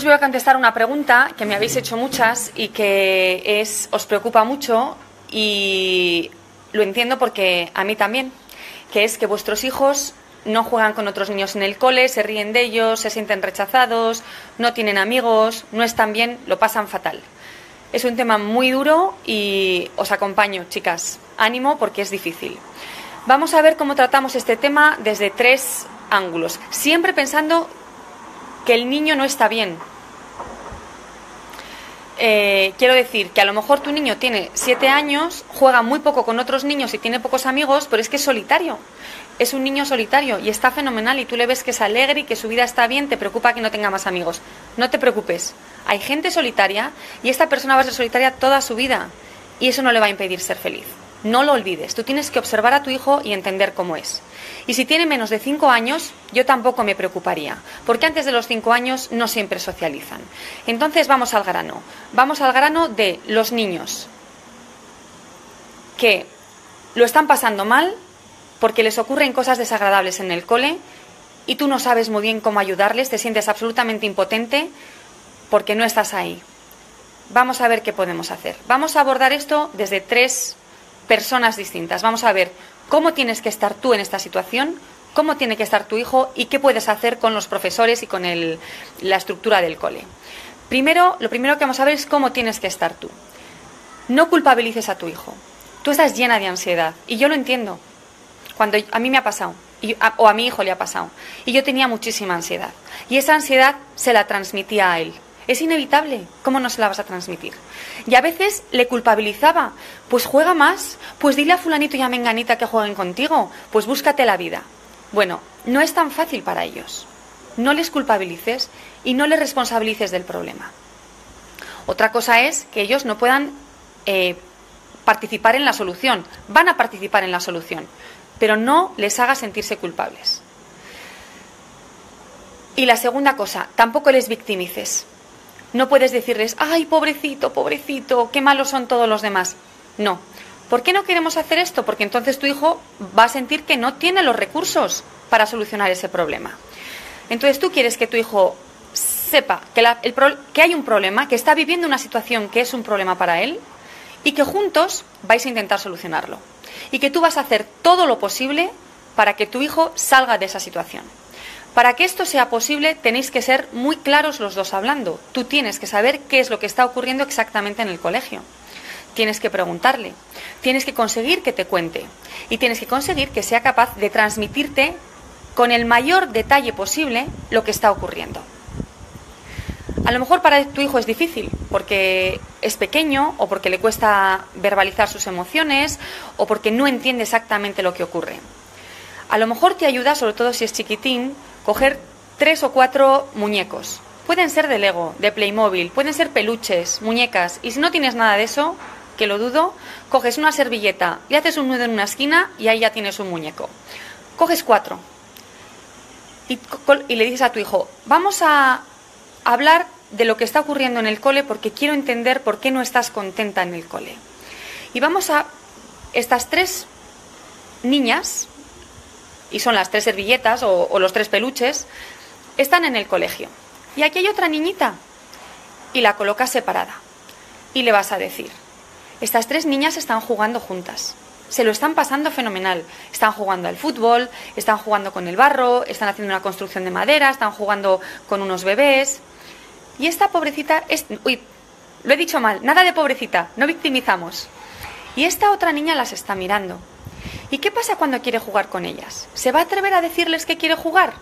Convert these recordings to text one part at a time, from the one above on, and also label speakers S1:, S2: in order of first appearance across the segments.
S1: Os voy a contestar una pregunta que me habéis hecho muchas y que os preocupa mucho y lo entiendo porque a mí también, que es que vuestros hijos no juegan con otros niños en el cole, se ríen de ellos, se sienten rechazados, no tienen amigos, no están bien, lo pasan fatal. Es un tema muy duro y os acompaño, chicas. Ánimo porque es difícil. Vamos a ver cómo tratamos este tema desde tres ángulos, siempre pensando que el niño no está bien. Eh, quiero decir que a lo mejor tu niño tiene siete años, juega muy poco con otros niños y tiene pocos amigos, pero es que es solitario. Es un niño solitario y está fenomenal y tú le ves que es alegre y que su vida está bien, te preocupa que no tenga más amigos. No te preocupes. Hay gente solitaria y esta persona va a ser solitaria toda su vida y eso no le va a impedir ser feliz. No lo olvides, tú tienes que observar a tu hijo y entender cómo es. Y si tiene menos de cinco años, yo tampoco me preocuparía, porque antes de los cinco años no siempre socializan. Entonces vamos al grano. Vamos al grano de los niños que lo están pasando mal porque les ocurren cosas desagradables en el cole y tú no sabes muy bien cómo ayudarles, te sientes absolutamente impotente porque no estás ahí. Vamos a ver qué podemos hacer. Vamos a abordar esto desde tres personas distintas. Vamos a ver cómo tienes que estar tú en esta situación, cómo tiene que estar tu hijo y qué puedes hacer con los profesores y con el, la estructura del cole. Primero, lo primero que vamos a ver es cómo tienes que estar tú. No culpabilices a tu hijo. Tú estás llena de ansiedad y yo lo entiendo. Cuando a mí me ha pasado o a mi hijo le ha pasado y yo tenía muchísima ansiedad y esa ansiedad se la transmitía a él. Es inevitable. ¿Cómo no se la vas a transmitir? Y a veces le culpabilizaba. Pues juega más. Pues dile a fulanito y a menganita que jueguen contigo. Pues búscate la vida. Bueno, no es tan fácil para ellos. No les culpabilices y no les responsabilices del problema. Otra cosa es que ellos no puedan eh, participar en la solución. Van a participar en la solución, pero no les haga sentirse culpables. Y la segunda cosa, tampoco les victimices. No puedes decirles, ay, pobrecito, pobrecito, qué malos son todos los demás. No. ¿Por qué no queremos hacer esto? Porque entonces tu hijo va a sentir que no tiene los recursos para solucionar ese problema. Entonces tú quieres que tu hijo sepa que, hay un problema, que está viviendo una situación que es un problema para él y que juntos vais a intentar solucionarlo. Y que tú vas a hacer todo lo posible para que tu hijo salga de esa situación. Para que esto sea posible tenéis que ser muy claros los dos hablando. Tú tienes que saber qué es lo que está ocurriendo exactamente en el colegio. Tienes que preguntarle, tienes que conseguir que te cuente y tienes que conseguir que sea capaz de transmitirte con el mayor detalle posible lo que está ocurriendo. A lo mejor para tu hijo es difícil porque es pequeño o porque le cuesta verbalizar sus emociones o porque no entiende exactamente lo que ocurre. A lo mejor te ayuda, sobre todo si es chiquitín, coger tres o cuatro muñecos. Pueden ser de Lego, de Playmobil, pueden ser peluches, muñecas. Y si no tienes nada de eso, que lo dudo, coges una servilleta y haces un nudo en una esquina y ahí ya tienes un muñeco. Coges cuatro y, y le dices a tu hijo, vamos a hablar de lo que está ocurriendo en el cole porque quiero entender por qué no estás contenta en el cole. Y vamos a estas tres niñas, y son las tres servilletas o, los tres peluches, están en el colegio. Y aquí hay otra niñita y la colocas separada. Y le vas a decir, estas tres niñas están jugando juntas. Se lo están pasando fenomenal. Están jugando al fútbol, están jugando con el barro, están haciendo una construcción de madera, están jugando con unos bebés. Y esta pobrecita es... Uy, lo he dicho mal, nada de pobrecita, no victimizamos. Y esta otra niña las está mirando. ¿Y qué pasa cuando quiere jugar con ellas? ¿Se va a atrever a decirles que quiere jugar?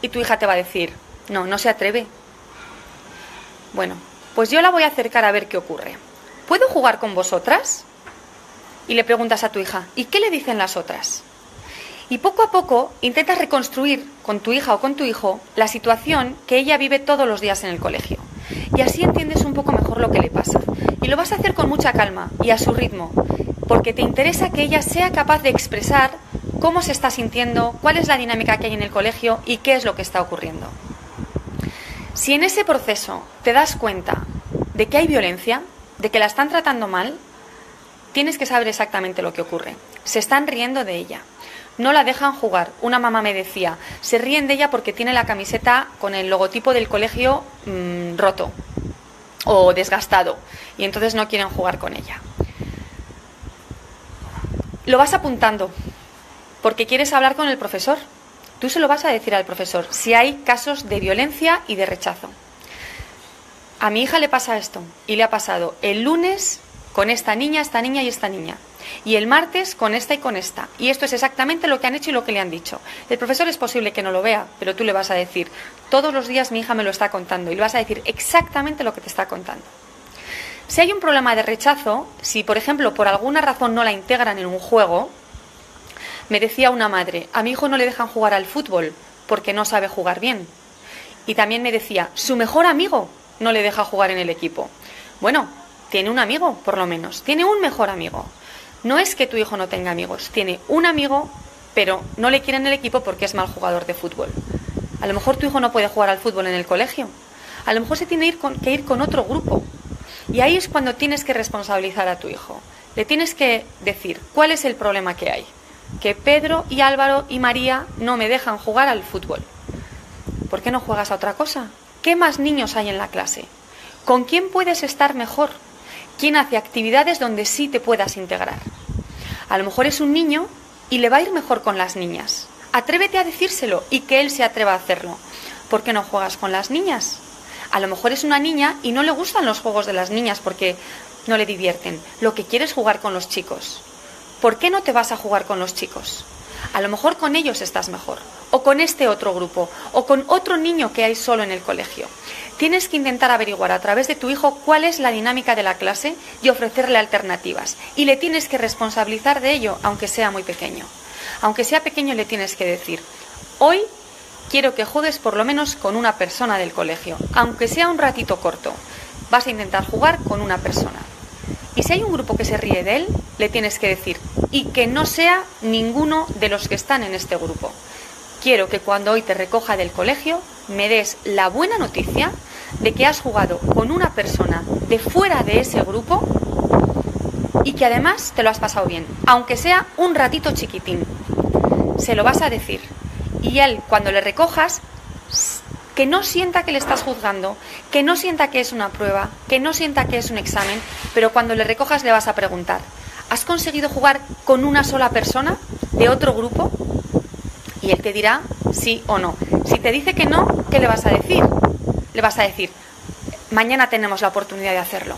S1: Y tu hija te va a decir, no, no se atreve. Bueno, pues yo la voy a acercar a ver qué ocurre. ¿Puedo jugar con vosotras? Y le preguntas a tu hija, ¿y qué le dicen las otras? Y poco a poco intentas reconstruir con tu hija o con tu hijo la situación que ella vive todos los días en el colegio. Y así entiendes un poco mejor lo que le pasa. Y lo vas a hacer con mucha calma y a su ritmo, porque te interesa que ella sea capaz de expresar cómo se está sintiendo, cuál es la dinámica que hay en el colegio y qué es lo que está ocurriendo. Si en ese proceso te das cuenta de que hay violencia, de que la están tratando mal, tienes que saber exactamente lo que ocurre. Se están riendo de ella. No la dejan jugar. Una mamá me decía, se ríen de ella porque tiene la camiseta con el logotipo del colegio mm, roto o desgastado y entonces no quieren jugar con ella. Lo vas apuntando porque quieres hablar con el profesor. Tú se lo vas a decir al profesor si hay casos de violencia y de rechazo. A mi hija le pasa esto y le ha pasado el lunes con esta niña, esta niña y esta niña. Y el martes con esta y con esta. Y esto es exactamente lo que han hecho y lo que le han dicho. El profesor es posible que no lo vea, pero tú le vas a decir, todos los días mi hija me lo está contando y le vas a decir exactamente lo que te está contando. Si hay un problema de rechazo, si por ejemplo por alguna razón no la integran en un juego, me decía una madre, a mi hijo no le dejan jugar al fútbol porque no sabe jugar bien. Y también me decía, su mejor amigo no le deja jugar en el equipo. Bueno, tiene un amigo, por lo menos, tiene un mejor amigo. No es que tu hijo no tenga amigos, tiene un amigo, pero no le quiere en el equipo porque es mal jugador de fútbol. A lo mejor tu hijo no puede jugar al fútbol en el colegio. A lo mejor se tiene que ir con otro grupo. Y ahí es cuando tienes que responsabilizar a tu hijo. Le tienes que decir cuál es el problema que hay que Pedro y Álvaro y María no me dejan jugar al fútbol. ¿Por qué no juegas a otra cosa? ¿Qué más niños hay en la clase? ¿Con quién puedes estar mejor? ¿Quién hace actividades donde sí te puedas integrar? A lo mejor es un niño y le va a ir mejor con las niñas. Atrévete a decírselo y que él se atreva a hacerlo. ¿Por qué no juegas con las niñas? A lo mejor es una niña y no le gustan los juegos de las niñas porque no le divierten. Lo que quiere es jugar con los chicos. ¿por qué no te vas a jugar con los chicos? A lo mejor con ellos estás mejor, o con este otro grupo, o con otro niño que hay solo en el colegio. Tienes que intentar averiguar a través de tu hijo cuál es la dinámica de la clase y ofrecerle alternativas. Y le tienes que responsabilizar de ello, aunque sea muy pequeño. Aunque sea pequeño, le tienes que decir, hoy quiero que juegues por lo menos con una persona del colegio, aunque sea un ratito corto. Vas a intentar jugar con una persona. Y si hay un grupo que se ríe de él, le tienes que decir, y que no sea ninguno de los que están en este grupo. Quiero que cuando hoy te recoja del colegio me des la buena noticia de que has jugado con una persona de fuera de ese grupo y que además te lo has pasado bien, aunque sea un ratito chiquitín. Se lo vas a decir. Y él, cuando le recojas, que no sienta que le estás juzgando, que no sienta que es una prueba, que no sienta que es un examen, pero cuando le recojas le vas a preguntar, ¿has conseguido jugar con una sola persona de otro grupo? Y él te dirá sí o no. Si te dice que no, ¿qué le vas a decir? Le vas a decir, mañana tenemos la oportunidad de hacerlo.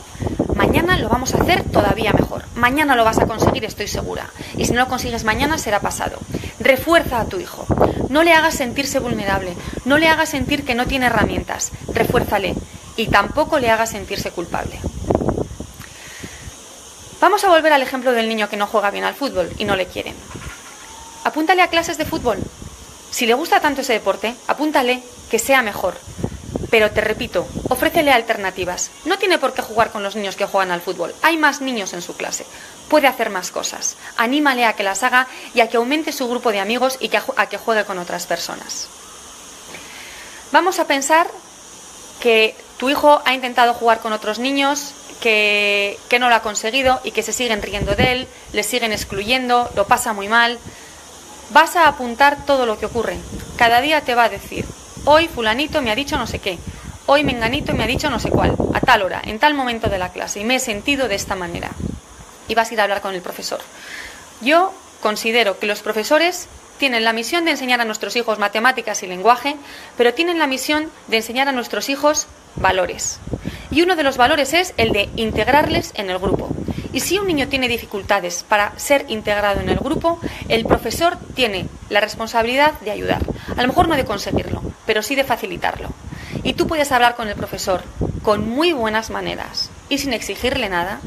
S1: Lo vamos a hacer todavía mejor. Mañana lo vas a conseguir, estoy segura. Y si no lo consigues mañana, será pasado. Refuerza a tu hijo. No le hagas sentirse vulnerable. No le hagas sentir que no tiene herramientas. Refuérzale. Y tampoco le hagas sentirse culpable. Vamos a volver al ejemplo del niño que no juega bien al fútbol y no le quieren. Apúntale a clases de fútbol. Si le gusta tanto ese deporte, apúntale que sea mejor. Pero te repito, ofrécele alternativas. No tiene por qué jugar con los niños que juegan al fútbol. Hay más niños en su clase. Puede hacer más cosas. Anímale a que las haga y a que aumente su grupo de amigos y a que juegue con otras personas. Vamos a pensar que tu hijo ha intentado jugar con otros niños, que, que, no lo ha conseguido y que se siguen riendo de él, le siguen excluyendo, lo pasa muy mal. Vas a apuntar todo lo que ocurre. Cada día te va a decir, Hoy fulanito me ha dicho no sé qué. Hoy menganito me ha dicho no sé cuál. A tal hora, en tal momento de la clase. Y me he sentido de esta manera. Y vas a ir a hablar con el profesor. Yo considero que los profesores tienen la misión de enseñar a nuestros hijos matemáticas y lenguaje, pero tienen la misión de enseñar a nuestros hijos valores. Y uno de los valores es el de integrarles en el grupo. Y si un niño tiene dificultades para ser integrado en el grupo, el profesor tiene la responsabilidad de ayudar. A lo mejor no de conseguirlo, pero sí de facilitarlo. Y tú puedes hablar con el profesor con muy buenas maneras y sin exigirle nada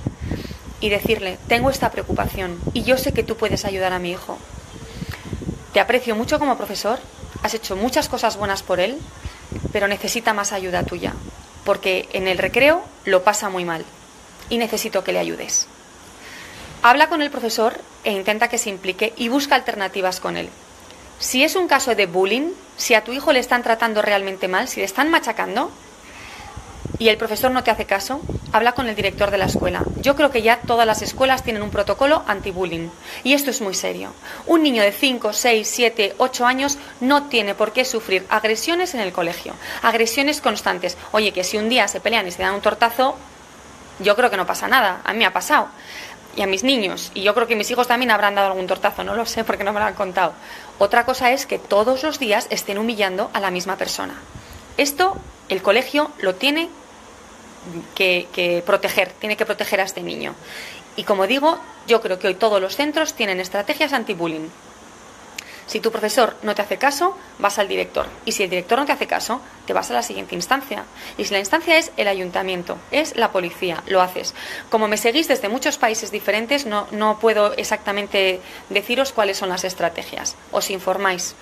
S1: y decirle, tengo esta preocupación y yo sé que tú puedes ayudar a mi hijo. Te aprecio mucho como profesor, has hecho muchas cosas buenas por él, pero necesita más ayuda tuya, porque en el recreo lo pasa muy mal y necesito que le ayudes. Habla con el profesor e intenta que se implique y busca alternativas con él. Si es un caso de bullying, si a tu hijo le están tratando realmente mal, si le están machacando, y el profesor no te hace caso, habla con el director de la escuela. Yo creo que ya todas las escuelas tienen un protocolo anti-bullying. Y esto es muy serio. Un niño de 5, 6, 7, 8 años no tiene por qué sufrir agresiones en el colegio. Agresiones constantes. Oye, que si un día se pelean y se dan un tortazo, yo creo que no pasa nada. A mí me ha pasado. Y a mis niños. Y yo creo que mis hijos también habrán dado algún tortazo. No lo sé porque no me lo han contado. Otra cosa es que todos los días estén humillando a la misma persona. Esto el colegio lo tiene que, proteger, tiene que proteger a este niño. Y como digo, yo creo que hoy todos los centros tienen estrategias anti-bullying. Si tu profesor no te hace caso, vas al director. Y si el director no te hace caso, te vas a la siguiente instancia. Y si la instancia es el ayuntamiento, es la policía, lo haces. Como me seguís desde muchos países diferentes, no, no puedo exactamente deciros cuáles son las estrategias. Os informáis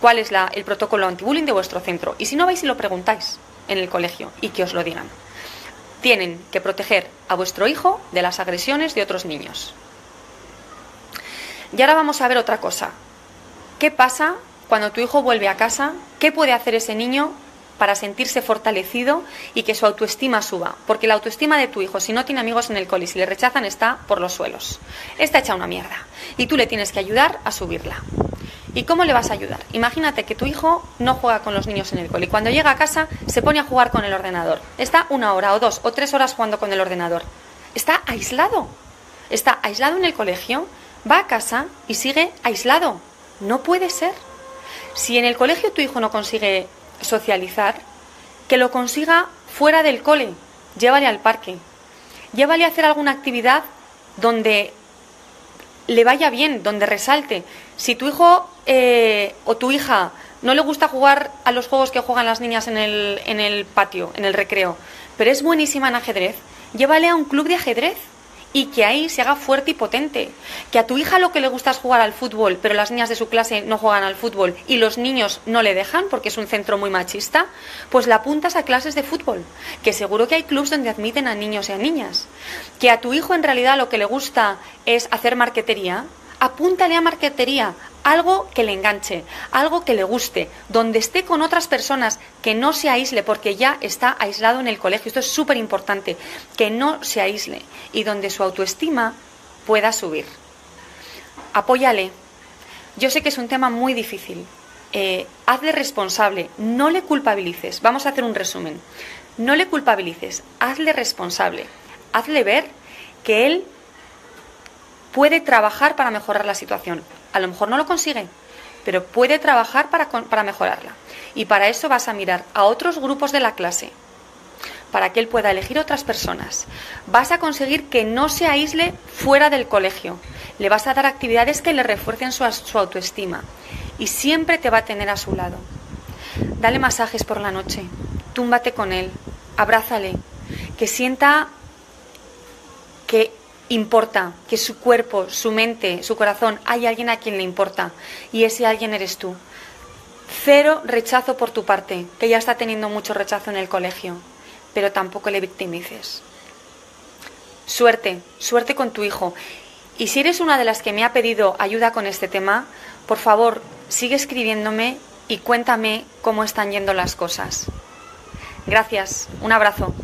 S1: cuál es el protocolo anti-bullying de vuestro centro. Y si no vais y lo preguntáis en el colegio y que os lo digan tienen que proteger a vuestro hijo de las agresiones de otros niños. Y ahora vamos a ver otra cosa. ¿Qué pasa cuando tu hijo vuelve a casa? ¿Qué puede hacer ese niño para sentirse fortalecido y que su autoestima suba? Porque la autoestima de tu hijo, si no tiene amigos en el cole y si le rechazan, está por los suelos. Está hecha una mierda. Y tú le tienes que ayudar a subirla. ¿Y cómo le vas a ayudar? Imagínate que tu hijo no juega con los niños en el cole y cuando llega a casa se pone a jugar con el ordenador. Está una hora o dos o tres horas jugando con el ordenador. Está aislado. Está aislado en el colegio, va a casa y sigue aislado. No puede ser. Si en el colegio tu hijo no consigue socializar, que lo consiga fuera del cole. Llévale al parque. Llévale a hacer alguna actividad donde le vaya bien, donde resalte. Si tu hijo eh, o tu hija no le gusta jugar a los juegos que juegan las niñas en el, en el patio, en el recreo, pero es buenísima en ajedrez, llévale a un club de ajedrez y que ahí se haga fuerte y potente. Que a tu hija lo que le gusta es jugar al fútbol, pero las niñas de su clase no juegan al fútbol y los niños no le dejan porque es un centro muy machista, pues la apuntas a clases de fútbol. Que seguro que hay clubs donde admiten a niños y a niñas. Que a tu hijo en realidad lo que le gusta es hacer marquetería, apúntale a marquetería, algo que le enganche, algo que le guste, donde esté con otras personas, que no se aísle, porque ya está aislado en el colegio. Esto es súper importante, que no se aísle y donde su autoestima pueda subir. Apóyale. Yo sé que es un tema muy difícil. Eh, hazle responsable, no le culpabilices. Vamos a hacer un resumen. No le culpabilices, hazle responsable. Hazle ver que él puede trabajar para mejorar la situación. A lo mejor no lo consigue, pero puede trabajar para, para mejorarla. Y para eso vas a mirar a otros grupos de la clase, para que él pueda elegir otras personas. Vas a conseguir que no se aísle fuera del colegio. Le vas a dar actividades que le refuercen su, su, autoestima. Y siempre te va a tener a su lado. Dale masajes por la noche. Túmbate con él. Abrázale. Que sienta que importa, que su cuerpo, su mente, su corazón, hay alguien a quien le importa y ese alguien eres tú. Cero rechazo por tu parte, que ya está teniendo mucho rechazo en el colegio, pero tampoco le victimices. Suerte, suerte con tu hijo. Y si eres una de las que me ha pedido ayuda con este tema, por favor, sigue escribiéndome y cuéntame cómo están yendo las cosas. Gracias, un abrazo.